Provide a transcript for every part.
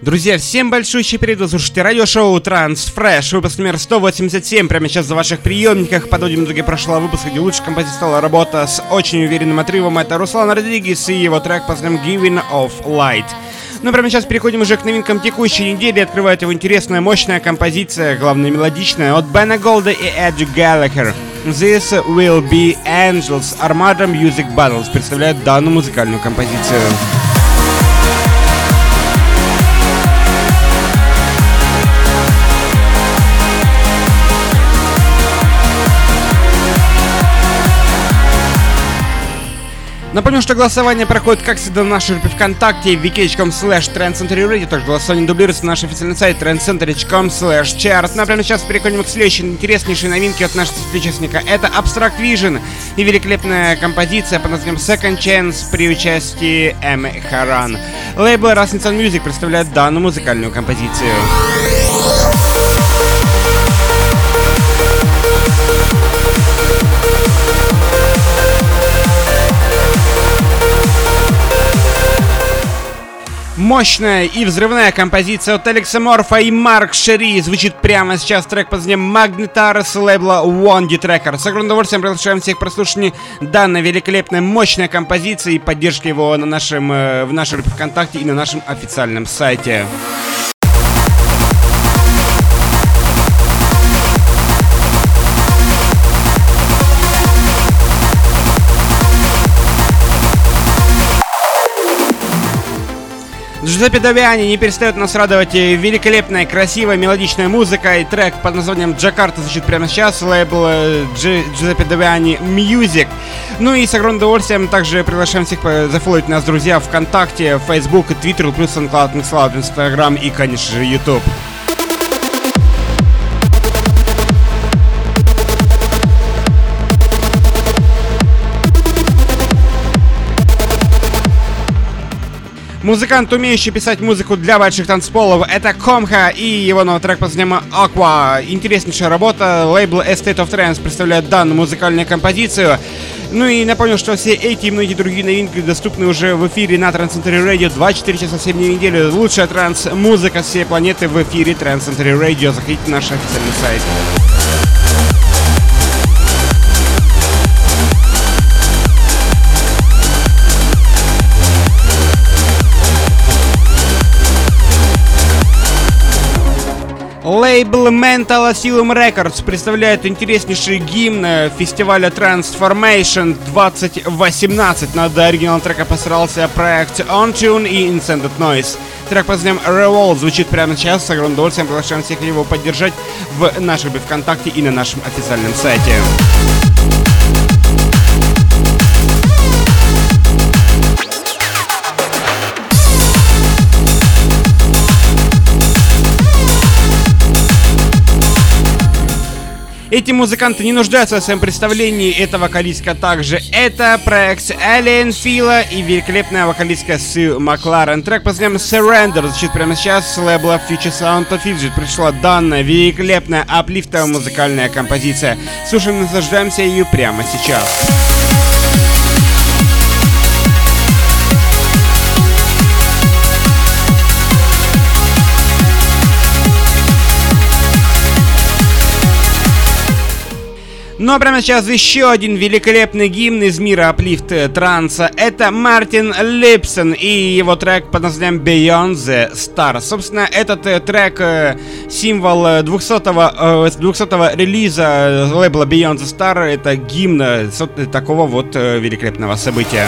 Друзья, всем большущий привет, вы слушаете радиошоу Transfresh, выпуск номер 187, прямо сейчас за ваших приемниках, подводим итоги прошлого выпуска, где лучшей композицией стала работа с очень уверенным отрывом, это Руслан Родригес и его трек под названием Giving of Light. Ну, прямо сейчас переходим уже к новинкам текущей недели. Открывает его интересная, мощная композиция, главное мелодичная, от Бена Голда и Эджи Галлахер. This Will Be Angels Armada Music Battles представляет данную музыкальную композицию. Напомню, что голосование проходит, как всегда, в нашей группе ВКонтакте wiki.com slash trendcenterradio. Также голосование дублируется на наш официальный сайт trendcenter.com slash chart. Ну а прямо сейчас переходим к следующей интереснейшей новинке от нашего соотечественника. Это Abstract Vision и великолепная композиция под названием Second Chance при участии Эммы Харан. Лейбл Rasmussen Music представляет данную музыкальную композицию. Мощная и взрывная композиция от Алекса Морфа и Марк Шери звучит прямо сейчас трек под названием Magnetar с лейбла One Tracker. С огромным удовольствием приглашаем всех прослушать данной великолепной мощной композиции и поддержки его на нашем, э, в группе ВКонтакте и на нашем официальном сайте. Джузеппе Давиани не перестает нас радовать великолепная, красивая, мелодичная музыка и трек под названием «Джакарта» звучит прямо сейчас, лейбл э, Джузеппе Давиани Music. Ну и с огромным удовольствием также приглашаем всех зафолловить нас, друзья, ВКонтакте, Facebook, Twitter, плюс SoundCloud, Mixcloud, Instagram и, конечно же, YouTube. Музыкант, умеющий писать музыку для больших танцполов, это Комха и его новый трек под названием Aqua. Интереснейшая работа. Лейбл Estate of Trance представляет данную музыкальную композицию. Ну и напомню, что все эти и многие другие новинки доступны уже в эфире на Trans Century Radio 24 часа 7 в неделю. Лучшая транс-музыка всей планеты в эфире Trans Radio. Заходите на наш официальный сайт. Лейбл Mental Asylum Records представляет интереснейший гимн фестиваля Transformation 2018. Над оригиналом трека постарался проект On Tune и Incended Noise. Трек под названием Revolt звучит прямо сейчас. С огромным удовольствием приглашаем всех его поддержать в нашей ВКонтакте и на нашем официальном сайте. Эти музыканты не нуждаются в своем представлении. Это вокалистка также. Это проект Alien Фила и великолепная вокалистка Сью Макларен. Трек под названием Surrender звучит прямо сейчас с лейбла Future Sound of Fidget. Пришла данная великолепная аплифтовая музыкальная композиция. Слушаем и наслаждаемся ее прямо сейчас. Ну а прямо сейчас еще один великолепный гимн из мира аплифт транса. Это Мартин Липсон и его трек под названием Beyond the Star. Собственно, этот э, трек э, символ 200-го, 200 релиза лейбла Beyond the Star. Это гимн э, такого вот великолепного события.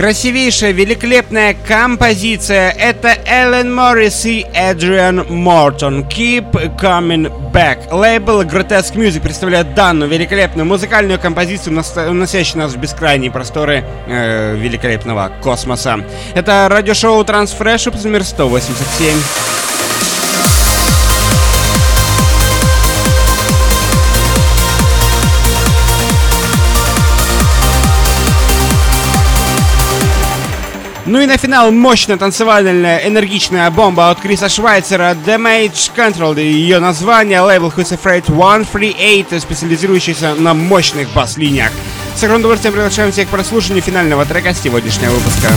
Красивейшая, великолепная композиция. Это Эллен Моррис и Эдриан Мортон. Keep Coming Back. Лейбл Grotesque Music представляет данную великолепную музыкальную композицию, уносящую нас в бескрайние просторы э, великолепного космоса. Это радиошоу Transfresh, номер 187. Ну и на финал мощная танцевальная энергичная бомба от Криса Швайцера Damage Control. Ее название лейбл Who's Afraid 138, специализирующийся на мощных бас-линиях. С огромным удовольствием приглашаем всех к прослушиванию финального трека сегодняшнего выпуска.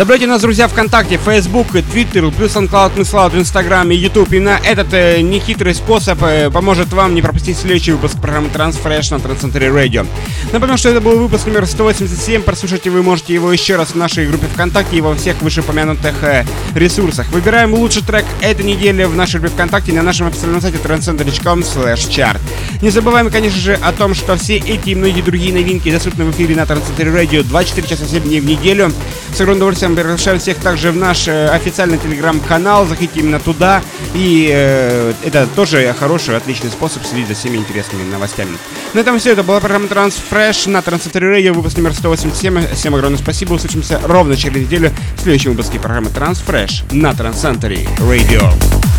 Добавляйте нас, друзья, ВКонтакте, Facebook, Twitter, плюс SoundCloud, MySloud, Instagram и YouTube. Именно этот э, нехитрый способ э, поможет вам не пропустить следующий выпуск программы Transfresh на Transcentury Radio. Напомню, что это был выпуск номер 187. Прослушать вы можете его еще раз в нашей группе ВКонтакте и во всех вышеупомянутых э, ресурсах. Выбираем лучший трек этой недели в нашей группе ВКонтакте на нашем официальном сайте transcenter.com chart. Не забываем, конечно же, о том, что все эти и многие другие новинки доступны в эфире на Transcentury Radio 24 часа 7 дней в неделю. С огромным удовольствием этом приглашаем всех также в наш э, официальный телеграм-канал. Заходите именно туда. И э, это тоже хороший, отличный способ следить за всеми интересными новостями. На этом все. Это была программа Transfresh на Transcentury Radio, выпуск номер 187. Всем огромное спасибо. Услышимся ровно через неделю в следующем выпуске программы Transfresh на Transcentury Radio.